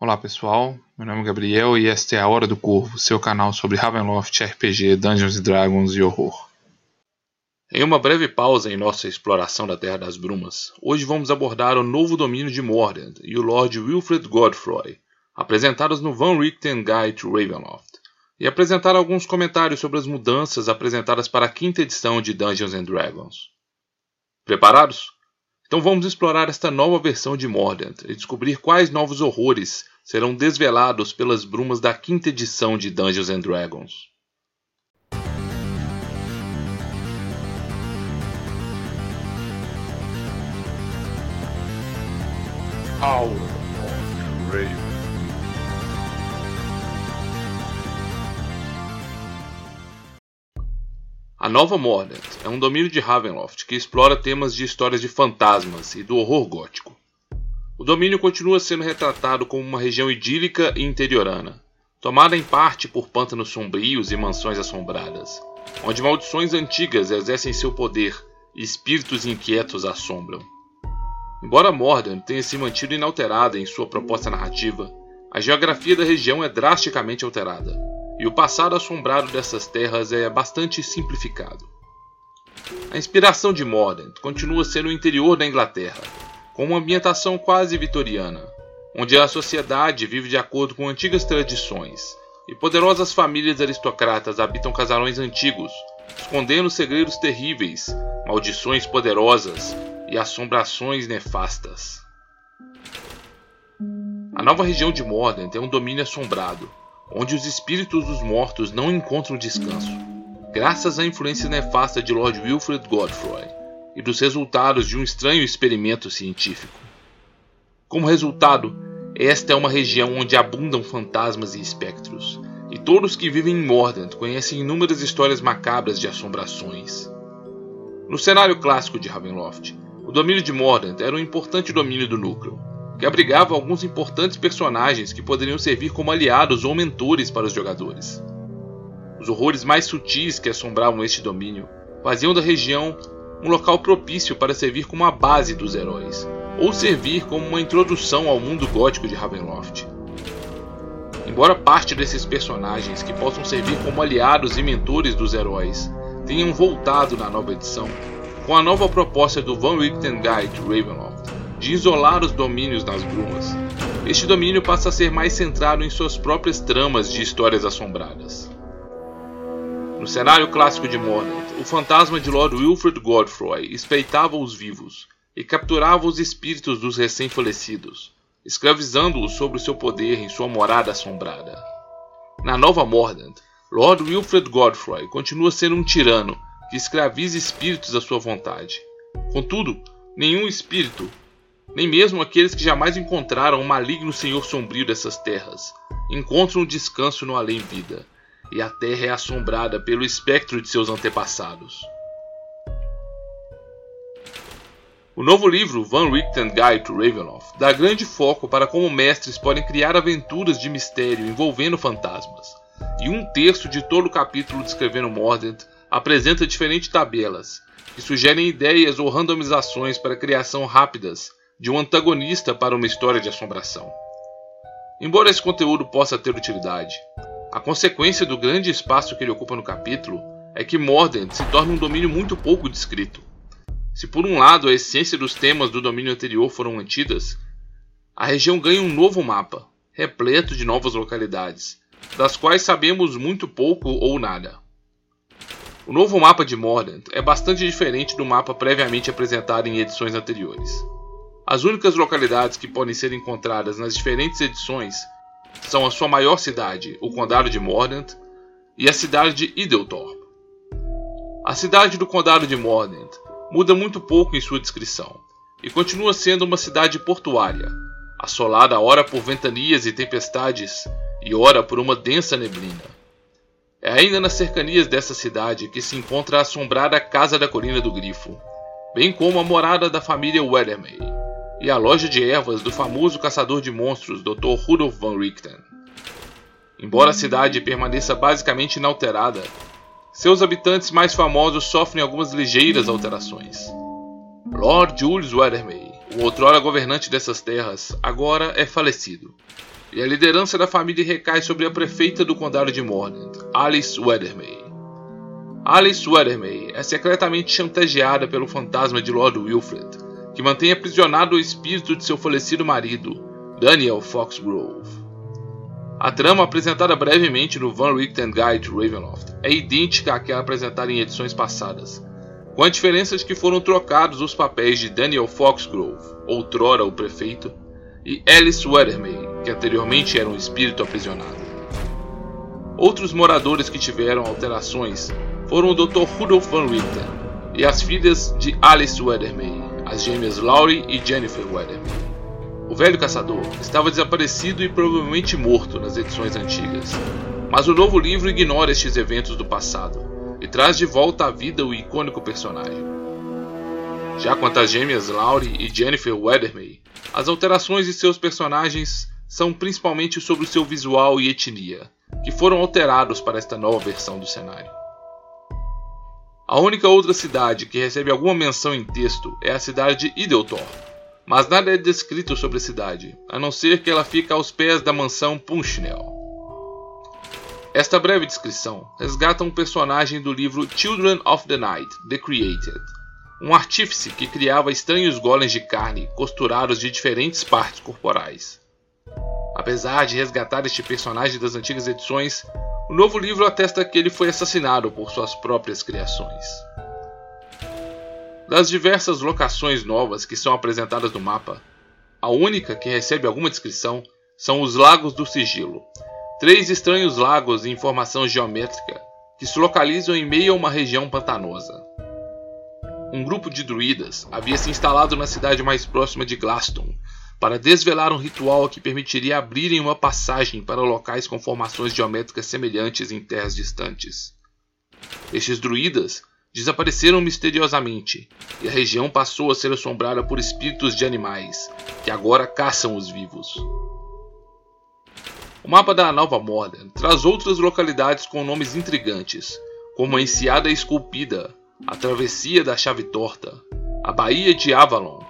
Olá pessoal, meu nome é Gabriel e esta é a Hora do Corvo, seu canal sobre Ravenloft, RPG, Dungeons Dragons e horror. Em uma breve pausa em nossa exploração da Terra das Brumas, hoje vamos abordar o novo domínio de Mordant e o Lord Wilfred Godfroy, apresentados no Van Richten Guide to Ravenloft, e apresentar alguns comentários sobre as mudanças apresentadas para a quinta edição de Dungeons Dragons. Preparados? Então vamos explorar esta nova versão de Mordant e descobrir quais novos horrores serão desvelados pelas brumas da quinta edição de Dungeons and Dragons. Of A Nova Mordant é um domínio de Ravenloft que explora temas de histórias de fantasmas e do horror gótico. O domínio continua sendo retratado como uma região idílica e interiorana, tomada em parte por pântanos sombrios e mansões assombradas, onde maldições antigas exercem seu poder e espíritos inquietos assombram. Embora Mordant tenha se mantido inalterada em sua proposta narrativa, a geografia da região é drasticamente alterada e o passado assombrado dessas terras é bastante simplificado. A inspiração de Mordant continua sendo o interior da Inglaterra, com uma ambientação quase vitoriana, onde a sociedade vive de acordo com antigas tradições e poderosas famílias aristocratas habitam casarões antigos, escondendo segredos terríveis, maldições poderosas e assombrações nefastas. A nova região de Mordant é um domínio assombrado, onde os espíritos dos mortos não encontram descanso, graças à influência nefasta de Lord Wilfred Godfroy e dos resultados de um estranho experimento científico. Como resultado, esta é uma região onde abundam fantasmas e espectros, e todos que vivem em Mordant conhecem inúmeras histórias macabras de assombrações. No cenário clássico de Ravenloft, o domínio de Mordant era um importante domínio do núcleo, que abrigava alguns importantes personagens que poderiam servir como aliados ou mentores para os jogadores. Os horrores mais sutis que assombravam este domínio faziam da região um local propício para servir como a base dos heróis, ou servir como uma introdução ao mundo gótico de Ravenloft. Embora parte desses personagens que possam servir como aliados e mentores dos heróis tenham voltado na nova edição, com a nova proposta do Van Richten Guide to Ravenloft, de isolar os domínios nas brumas. Este domínio passa a ser mais centrado em suas próprias tramas de histórias assombradas. No cenário clássico de Mordant, o fantasma de Lord Wilfred Godfroy espreitava os vivos e capturava os espíritos dos recém-falecidos, escravizando-os sob o seu poder em sua morada assombrada. Na nova Mordant, Lord Wilfred Godfroy continua sendo um tirano que escraviza espíritos à sua vontade. Contudo, nenhum espírito nem mesmo aqueles que jamais encontraram o maligno senhor sombrio dessas terras encontram descanso no além-vida, e a terra é assombrada pelo espectro de seus antepassados. O novo livro Van Richten Guide to Ravenloft dá grande foco para como mestres podem criar aventuras de mistério envolvendo fantasmas, e um terço de todo o capítulo descrevendo Mordant apresenta diferentes tabelas que sugerem ideias ou randomizações para criação rápidas de um antagonista para uma história de assombração. Embora esse conteúdo possa ter utilidade, a consequência do grande espaço que ele ocupa no capítulo é que Mordant se torna um domínio muito pouco descrito. Se por um lado a essência dos temas do domínio anterior foram mantidas, a região ganha um novo mapa, repleto de novas localidades, das quais sabemos muito pouco ou nada. O novo mapa de Mordant é bastante diferente do mapa previamente apresentado em edições anteriores. As únicas localidades que podem ser encontradas nas diferentes edições são a sua maior cidade, o Condado de Mordant, e a cidade de Idlethorpe. A cidade do Condado de Mordant muda muito pouco em sua descrição, e continua sendo uma cidade portuária, assolada ora por ventanias e tempestades, e ora por uma densa neblina. É ainda nas cercanias dessa cidade que se encontra a assombrada Casa da Colina do Grifo, bem como a morada da família Weathermay e a loja de ervas do famoso caçador de monstros Dr. Rudolf van Richten. Embora a cidade permaneça basicamente inalterada, seus habitantes mais famosos sofrem algumas ligeiras alterações. Lord Julius Weathermay, o outrora governante dessas terras, agora é falecido, e a liderança da família recai sobre a prefeita do condado de Mordant, Alice Weathermay. Alice Weathermay é secretamente chantageada pelo fantasma de Lord Wilfred, que mantém aprisionado o espírito de seu falecido marido, Daniel Foxgrove. A trama apresentada brevemente no Van Richten Guide Ravenloft é idêntica àquela apresentada em edições passadas, com a diferença de que foram trocados os papéis de Daniel Foxgrove, outrora o prefeito, e Alice Weathermay, que anteriormente era um espírito aprisionado. Outros moradores que tiveram alterações foram o Dr. Rudolf Van Richten e as filhas de Alice Weathermay, as gêmeas Laurie e Jennifer Weathermay. O velho caçador estava desaparecido e provavelmente morto nas edições antigas, mas o novo livro ignora estes eventos do passado e traz de volta à vida o icônico personagem. Já quanto às gêmeas Laurie e Jennifer Weathermay, as alterações de seus personagens são principalmente sobre o seu visual e etnia, que foram alterados para esta nova versão do cenário. A única outra cidade que recebe alguma menção em texto é a cidade de Ideltor, mas nada é descrito sobre a cidade, a não ser que ela fica aos pés da mansão Punchnell. Esta breve descrição resgata um personagem do livro Children of the Night, The Created, um artífice que criava estranhos golems de carne costurados de diferentes partes corporais. Apesar de resgatar este personagem das antigas edições, o novo livro atesta que ele foi assassinado por suas próprias criações. Das diversas locações novas que são apresentadas no mapa, a única que recebe alguma descrição são os Lagos do Sigilo, três estranhos lagos em formação geométrica que se localizam em meio a uma região pantanosa. Um grupo de druidas havia se instalado na cidade mais próxima de Glaston para desvelar um ritual que permitiria abrirem uma passagem para locais com formações geométricas semelhantes em terras distantes. Estes druidas desapareceram misteriosamente, e a região passou a ser assombrada por espíritos de animais, que agora caçam os vivos. O mapa da Nova Mordor traz outras localidades com nomes intrigantes, como a Enseada Esculpida, a Travessia da Chave Torta, a Baía de Avalon,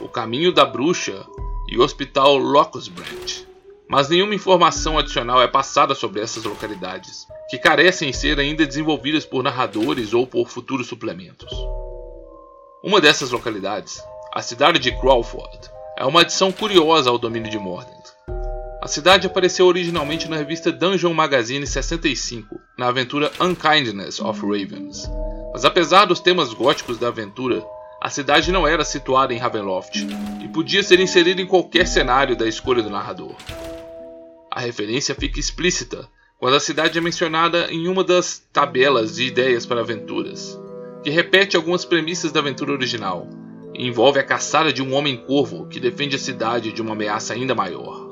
o Caminho da Bruxa e o Hospital Locust Branch. Mas nenhuma informação adicional é passada sobre essas localidades, que carecem ser ainda desenvolvidas por narradores ou por futuros suplementos. Uma dessas localidades, a cidade de Crawford, é uma adição curiosa ao domínio de Mordant. A cidade apareceu originalmente na revista Dungeon Magazine 65, na aventura Unkindness of Ravens. Mas apesar dos temas góticos da aventura, a cidade não era situada em Ravenloft e podia ser inserida em qualquer cenário da escolha do narrador. A referência fica explícita quando a cidade é mencionada em uma das tabelas de ideias para aventuras, que repete algumas premissas da aventura original e envolve a caçada de um homem-corvo que defende a cidade de uma ameaça ainda maior.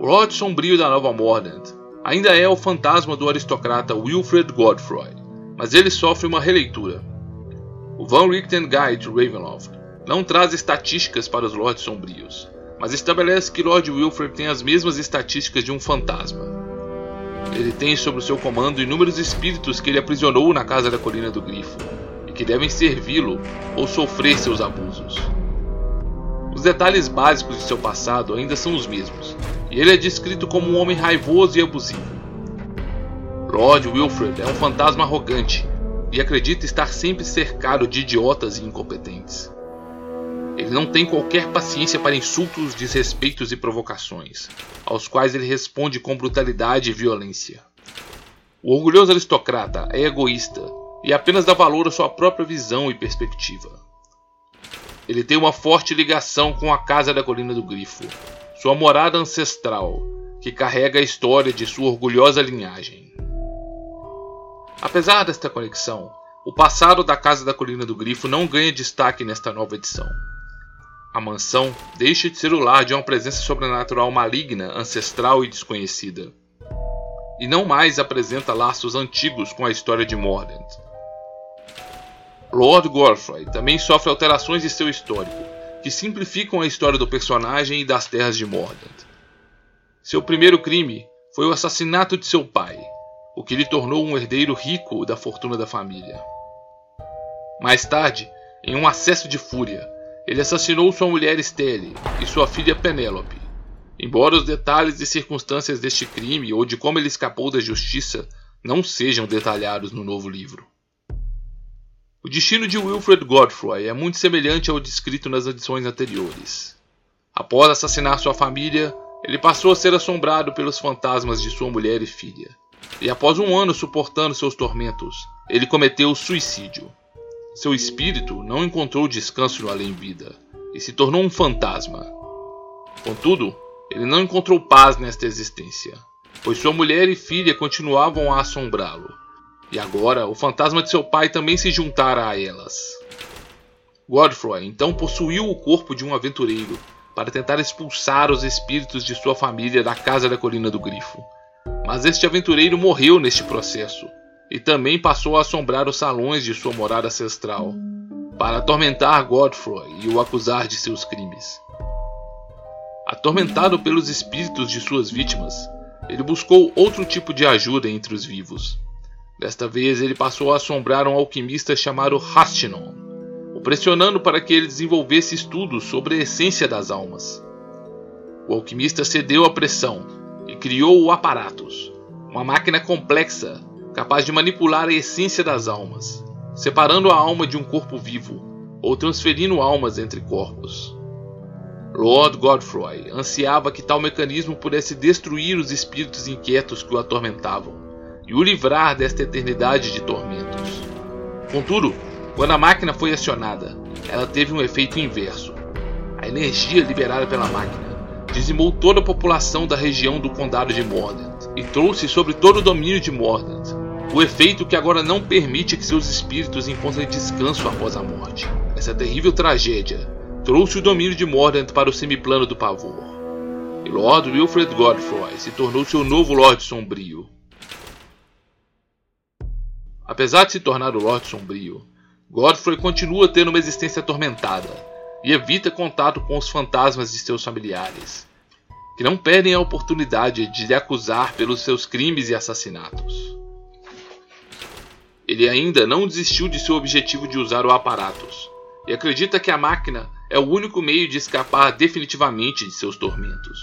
O Lord Sombrio da Nova Mordant ainda é o fantasma do aristocrata Wilfred Godfrey, mas ele sofre uma releitura. O Van Richten Guide to Ravenloft não traz estatísticas para os Lords Sombrios, mas estabelece que Lord Wilfred tem as mesmas estatísticas de um fantasma. Ele tem sob seu comando inúmeros espíritos que ele aprisionou na Casa da Colina do Grifo e que devem servi-lo ou sofrer seus abusos. Os detalhes básicos de seu passado ainda são os mesmos, e ele é descrito como um homem raivoso e abusivo. Lord Wilfred é um fantasma arrogante e acredita estar sempre cercado de idiotas e incompetentes. Ele não tem qualquer paciência para insultos, desrespeitos e provocações, aos quais ele responde com brutalidade e violência. O orgulhoso aristocrata é egoísta e apenas dá valor à sua própria visão e perspectiva. Ele tem uma forte ligação com a Casa da Colina do Grifo, sua morada ancestral, que carrega a história de sua orgulhosa linhagem. Apesar desta conexão, o passado da Casa da Colina do Grifo não ganha destaque nesta nova edição. A mansão deixa de ser o lar de uma presença sobrenatural maligna, ancestral e desconhecida. E não mais apresenta laços antigos com a história de Mordant. Lord Godfrey também sofre alterações de seu histórico, que simplificam a história do personagem e das terras de Mordant. Seu primeiro crime foi o assassinato de seu pai, o que lhe tornou um herdeiro rico da fortuna da família. Mais tarde, em um acesso de fúria, ele assassinou sua mulher Estelle e sua filha Penélope, embora os detalhes e circunstâncias deste crime ou de como ele escapou da justiça não sejam detalhados no novo livro. O destino de Wilfred Godfrey é muito semelhante ao descrito nas edições anteriores. Após assassinar sua família, ele passou a ser assombrado pelos fantasmas de sua mulher e filha. E após um ano suportando seus tormentos, ele cometeu suicídio. Seu espírito não encontrou descanso no além-vida e se tornou um fantasma. Contudo, ele não encontrou paz nesta existência, pois sua mulher e filha continuavam a assombrá-lo. E agora o fantasma de seu pai também se juntara a elas. Godfrey então possuiu o corpo de um aventureiro para tentar expulsar os espíritos de sua família da casa da Colina do Grifo. Mas este aventureiro morreu neste processo e também passou a assombrar os salões de sua morada ancestral, para atormentar Godfrey e o acusar de seus crimes. Atormentado pelos espíritos de suas vítimas, ele buscou outro tipo de ajuda entre os vivos. Desta vez ele passou a assombrar um alquimista chamado Rastinon, o pressionando para que ele desenvolvesse estudos sobre a essência das almas. O alquimista cedeu à pressão e criou o Aparatus, uma máquina complexa capaz de manipular a essência das almas, separando a alma de um corpo vivo ou transferindo almas entre corpos. Lord Godfrey ansiava que tal mecanismo pudesse destruir os espíritos inquietos que o atormentavam e o livrar desta eternidade de tormentos. Contudo, quando a máquina foi acionada, ela teve um efeito inverso. A energia liberada pela máquina dizimou toda a população da região do Condado de Mordant e trouxe sobre todo o domínio de Mordant o efeito que agora não permite que seus espíritos encontrem descanso após a morte. Essa terrível tragédia trouxe o domínio de Mordant para o semiplano do pavor. E Lord Wilfred Godfrey se tornou seu novo Lorde Sombrio. Apesar de se tornar o Lorde Sombrio, Godfrey continua tendo uma existência atormentada e evita contato com os fantasmas de seus familiares, que não perdem a oportunidade de lhe acusar pelos seus crimes e assassinatos. Ele ainda não desistiu de seu objetivo de usar o Aparatus, e acredita que a máquina é o único meio de escapar definitivamente de seus tormentos.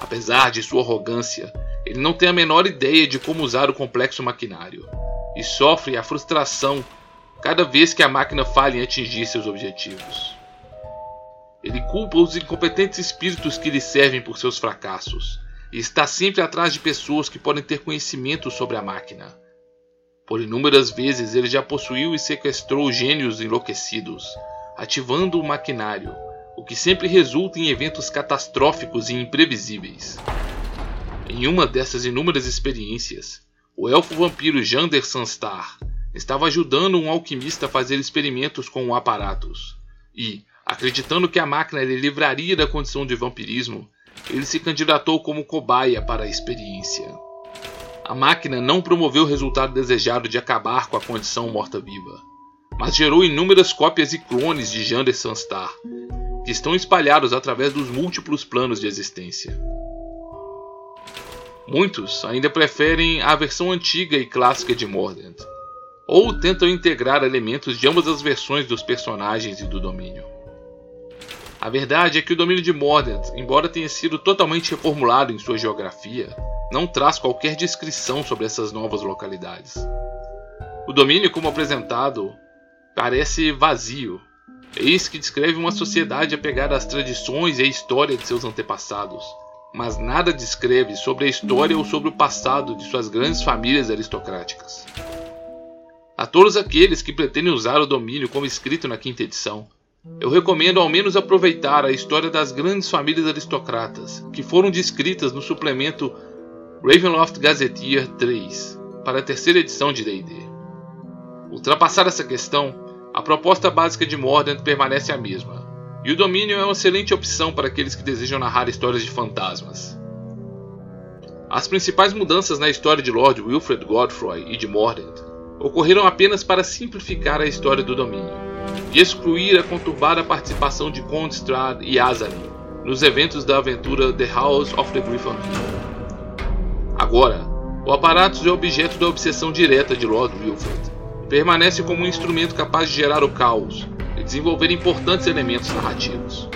Apesar de sua arrogância, ele não tem a menor ideia de como usar o complexo maquinário, e sofre a frustração cada vez que a máquina falha em atingir seus objetivos. Ele culpa os incompetentes espíritos que lhe servem por seus fracassos, e está sempre atrás de pessoas que podem ter conhecimento sobre a máquina por inúmeras vezes ele já possuiu e sequestrou gênios enlouquecidos, ativando o maquinário, o que sempre resulta em eventos catastróficos e imprevisíveis. Em uma dessas inúmeras experiências, o elfo vampiro Jander Sanstar estava ajudando um alquimista a fazer experimentos com aparatos, e, acreditando que a máquina lhe livraria da condição de vampirismo, ele se candidatou como cobaia para a experiência. A máquina não promoveu o resultado desejado de acabar com a condição morta-viva, mas gerou inúmeras cópias e clones de Jander Sunstar, que estão espalhados através dos múltiplos planos de existência. Muitos ainda preferem a versão antiga e clássica de Mordant, ou tentam integrar elementos de ambas as versões dos personagens e do domínio. A verdade é que o domínio de Mordant, embora tenha sido totalmente reformulado em sua geografia, não traz qualquer descrição sobre essas novas localidades. O domínio, como apresentado, parece vazio. Eis que descreve uma sociedade apegada às tradições e à história de seus antepassados, mas nada descreve sobre a história ou sobre o passado de suas grandes famílias aristocráticas. A todos aqueles que pretendem usar o domínio como escrito na quinta edição, eu recomendo ao menos aproveitar a história das grandes famílias aristocratas, que foram descritas no suplemento Ravenloft Gazetteer 3 para a terceira edição de D&D. Ultrapassar essa questão, a proposta básica de Mordant permanece a mesma, e o domínio é uma excelente opção para aqueles que desejam narrar histórias de fantasmas. As principais mudanças na história de Lord Wilfred Godfrey e de Mordant ocorreram apenas para simplificar a história do domínio e excluir a conturbada participação de Condstrad e Azalin nos eventos da aventura The House of the Griffon. Agora, o aparato é objeto da obsessão direta de Lord Wilfred. Permanece como um instrumento capaz de gerar o caos e desenvolver importantes elementos narrativos.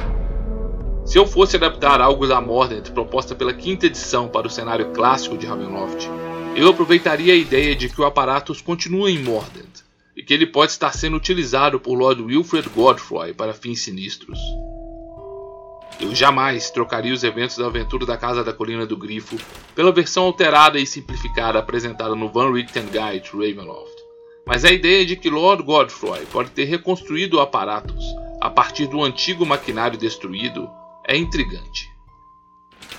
Se eu fosse adaptar algo da Mordant proposta pela quinta edição para o cenário clássico de Ravenloft, eu aproveitaria a ideia de que o Aparatus continua em Mordant e que ele pode estar sendo utilizado por Lord Wilfred Godfrey para fins sinistros. Eu jamais trocaria os eventos da aventura da Casa da Colina do Grifo pela versão alterada e simplificada apresentada no Van Richten Guide to Ravenloft. Mas a ideia de que Lord Godfrey pode ter reconstruído o Apparatus a partir do antigo maquinário destruído é intrigante.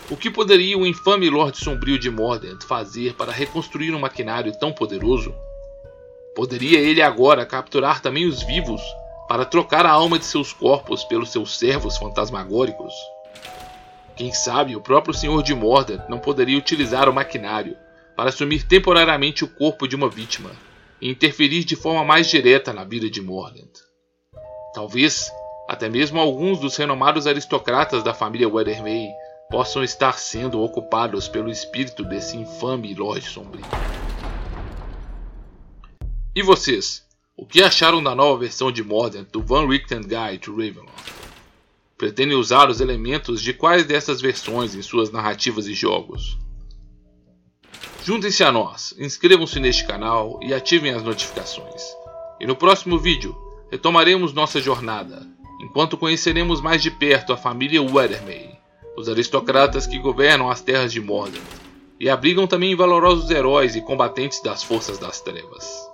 O que poderia o infame Lord Sombrio de Mordant fazer para reconstruir um maquinário tão poderoso? Poderia ele agora capturar também os vivos para trocar a alma de seus corpos pelos seus servos fantasmagóricos? Quem sabe o próprio Senhor de Mordor não poderia utilizar o maquinário para assumir temporariamente o corpo de uma vítima e interferir de forma mais direta na vida de Mordant. Talvez até mesmo alguns dos renomados aristocratas da família Weathermay possam estar sendo ocupados pelo espírito desse infame Lorde Sombrio. E vocês? O que acharam da nova versão de Modern do Van Richten Guide to Ravenloft? Pretendem usar os elementos de quais dessas versões em suas narrativas e jogos? Juntem-se a nós, inscrevam-se neste canal e ativem as notificações. E no próximo vídeo retomaremos nossa jornada, enquanto conheceremos mais de perto a família Weathermay, os aristocratas que governam as terras de Mordor, e abrigam também valorosos heróis e combatentes das forças das trevas.